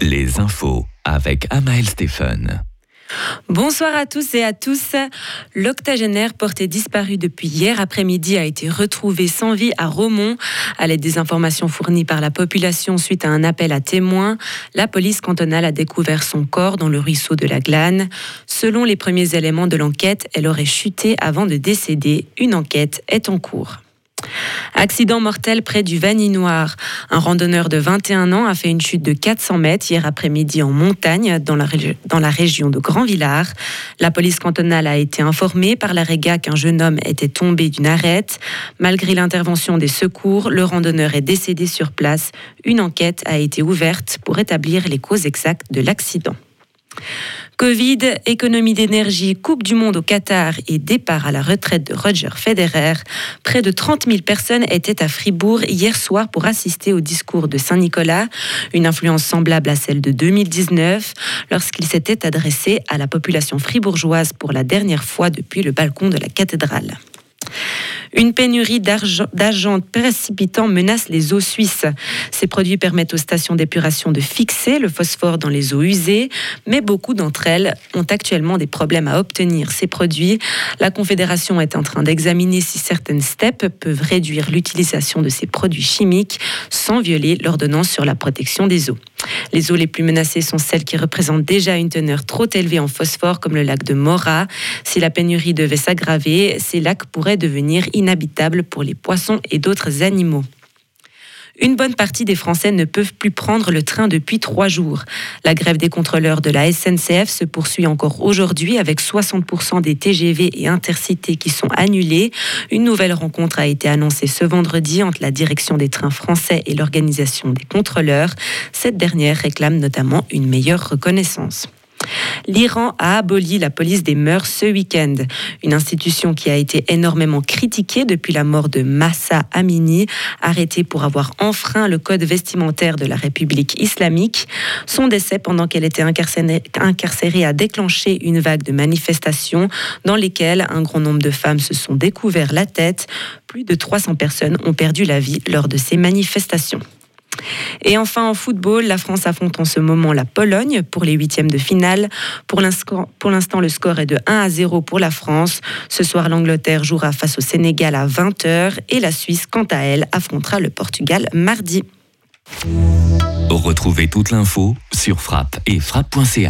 les infos avec Amael Stephen. Bonsoir à tous et à tous. L'octogénaire porté disparu depuis hier après-midi a été retrouvé sans vie à Romont. À l'aide des informations fournies par la population suite à un appel à témoins, la police cantonale a découvert son corps dans le ruisseau de la Glane. Selon les premiers éléments de l'enquête, elle aurait chuté avant de décéder. Une enquête est en cours. Accident mortel près du Vaninoir. Un randonneur de 21 ans a fait une chute de 400 mètres hier après-midi en montagne dans la, dans la région de Grand Villard. La police cantonale a été informée par la réga qu'un jeune homme était tombé d'une arête. Malgré l'intervention des secours, le randonneur est décédé sur place. Une enquête a été ouverte pour établir les causes exactes de l'accident. Covid, économie d'énergie, Coupe du Monde au Qatar et départ à la retraite de Roger Federer. Près de 30 000 personnes étaient à Fribourg hier soir pour assister au discours de Saint-Nicolas, une influence semblable à celle de 2019, lorsqu'il s'était adressé à la population fribourgeoise pour la dernière fois depuis le balcon de la cathédrale. Une pénurie d'argent précipitant menace les eaux suisses. Ces produits permettent aux stations d'épuration de fixer le phosphore dans les eaux usées, mais beaucoup d'entre elles ont actuellement des problèmes à obtenir ces produits. La Confédération est en train d'examiner si certaines steppes peuvent réduire l'utilisation de ces produits chimiques sans violer l'ordonnance sur la protection des eaux. Les eaux les plus menacées sont celles qui représentent déjà une teneur trop élevée en phosphore, comme le lac de Mora. Si la pénurie devait s'aggraver, ces lacs pourraient devenir inhabitables pour les poissons et d'autres animaux. Une bonne partie des Français ne peuvent plus prendre le train depuis trois jours. La grève des contrôleurs de la SNCF se poursuit encore aujourd'hui avec 60% des TGV et intercités qui sont annulés. Une nouvelle rencontre a été annoncée ce vendredi entre la direction des trains français et l'organisation des contrôleurs. Cette dernière réclame notamment une meilleure reconnaissance. L'Iran a aboli la police des mœurs ce week-end, une institution qui a été énormément critiquée depuis la mort de Massa Amini, arrêtée pour avoir enfreint le code vestimentaire de la République islamique. Son décès pendant qu'elle était incarcérée a déclenché une vague de manifestations dans lesquelles un grand nombre de femmes se sont découvert la tête. Plus de 300 personnes ont perdu la vie lors de ces manifestations. Et enfin en football, la France affronte en ce moment la Pologne pour les huitièmes de finale. Pour l'instant, le score est de 1 à 0 pour la France. Ce soir, l'Angleterre jouera face au Sénégal à 20h et la Suisse, quant à elle, affrontera le Portugal mardi. Retrouvez toute l'info sur frappe et frappe.ch.